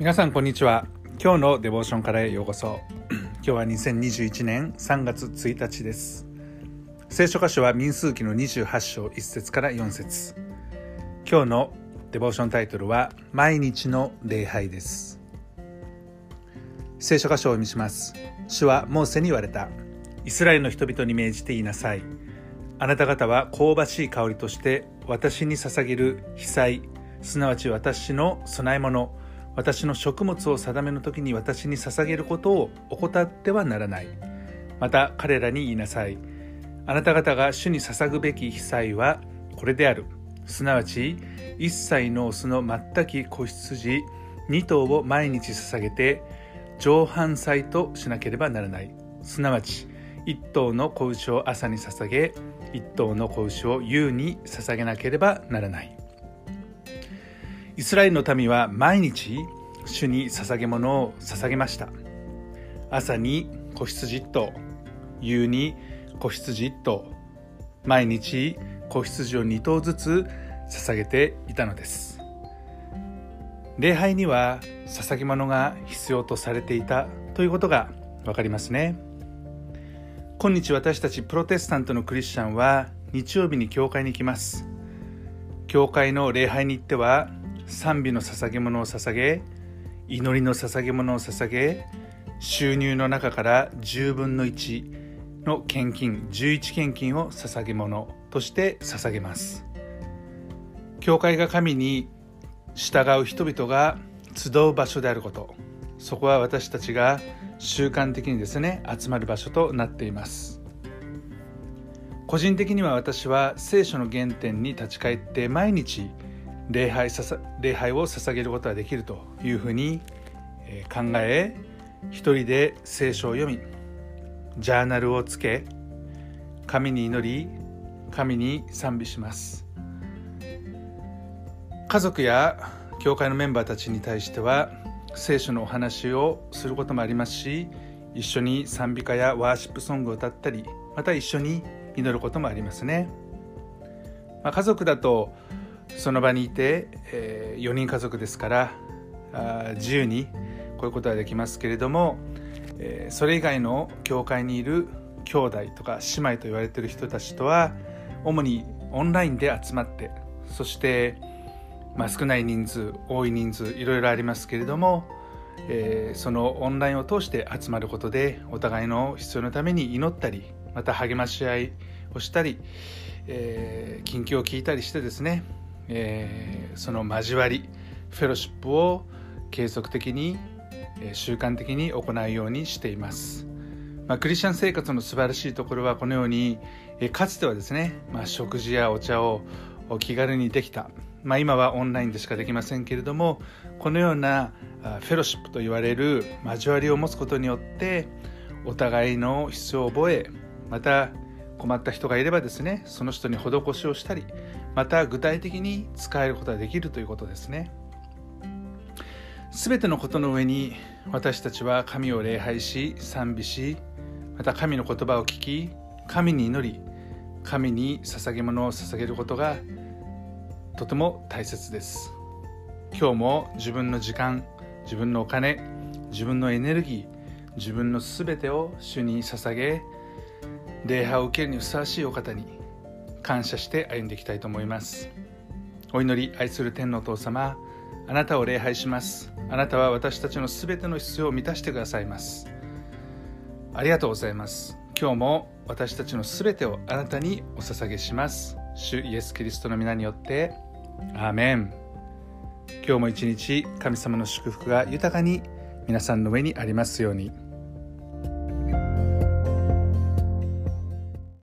皆さんこんにちは。今日のデボーションからへようこそ。今日は2021年3月1日です。聖書箇所は民数記の28章1節から4節今日のデボーションタイトルは毎日の礼拝です。聖書箇所を見します。主はモーセに言われた。イスラエルの人々に命じて言いなさい。あなた方は香ばしい香りとして私に捧げる被災すなわち私の供え物。私の食物を定めの時に私に捧げることを怠ってはならない。また彼らに言いなさい。あなた方が主に捧ぐべき被災はこれである。すなわち一切のオスの全き子羊2頭を毎日捧げて上半祭としなければならない。すなわち1頭の子牛を朝に捧げ1頭の子牛を夕に捧げなければならない。イスラエルの民は毎日主に捧げ物を捧げました。朝に子羊1頭夕に子羊1頭毎日子羊を2頭ずつ捧げていたのです。礼拝には捧げ物が必要とされていたということが分かりますね。今日私たちプロテスタントのクリスチャンは日曜日に教会に行きます。教会の礼拝に行っては賛美の捧げ物を捧げ祈りの捧げ物を捧げ収入の中から10分の1の献金11献金を捧げ物として捧げます。教会が神に従う人々が集う場所であることそこは私たちが習慣的にですね集まる場所となっています。個人的には私は聖書の原点に立ち返って毎日礼拝ささ礼拝を捧げることができるというふうに考え一人で聖書を読みジャーナルをつけ神に祈り神に賛美します。家族や教会のメンバーたちに対しては聖書のお話をすることもありますし一緒に賛美歌やワーシップソングを歌ったりまた一緒に祈ることもありますね、まあ、家族だとその場にいて、えー、4人家族ですからあ自由にこういうことはできますけれども、えー、それ以外の教会にいる兄弟とか姉妹と言われている人たちとは主にオンラインで集まってそして、まあ、少ない人数多い人数いろいろありますけれども、えー、そのオンラインを通して集まることでお互いの必要のために祈ったりまた励まし合いをしたり、えー、近況を聞いたりしてですねえー、その交わりフェロシップを継続的に、えー、習慣的に行うようにしています、まあ、クリスチャン生活の素晴らしいところはこのように、えー、かつてはですね、まあ、食事やお茶を気軽にできた、まあ、今はオンラインでしかできませんけれどもこのようなフェロシップと言われる交わりを持つことによってお互いの必要を覚えまた困った人がいればですねその人に施しをしたりまた具体的に使えることができるということですね。全てのことの上に私たちは神を礼拝し賛美しまた神の言葉を聞き神に祈り神に捧げ物を捧げることがとても大切です。今日も自分の時間自分のお金自分のエネルギー自分の全てを主に捧げ礼拝を受けるにふさわしいお方に感謝して歩んでいきたいと思います。お祈り愛する天のお父様あなたを礼拝します。あなたは私たちのすべての必要を満たしてくださいます。ありがとうございます。今日も私たちのすべてをあなたにお捧げします。主イエス・キリストの皆によってアーメン。今日も一日神様の祝福が豊かに皆さんの上にありますように。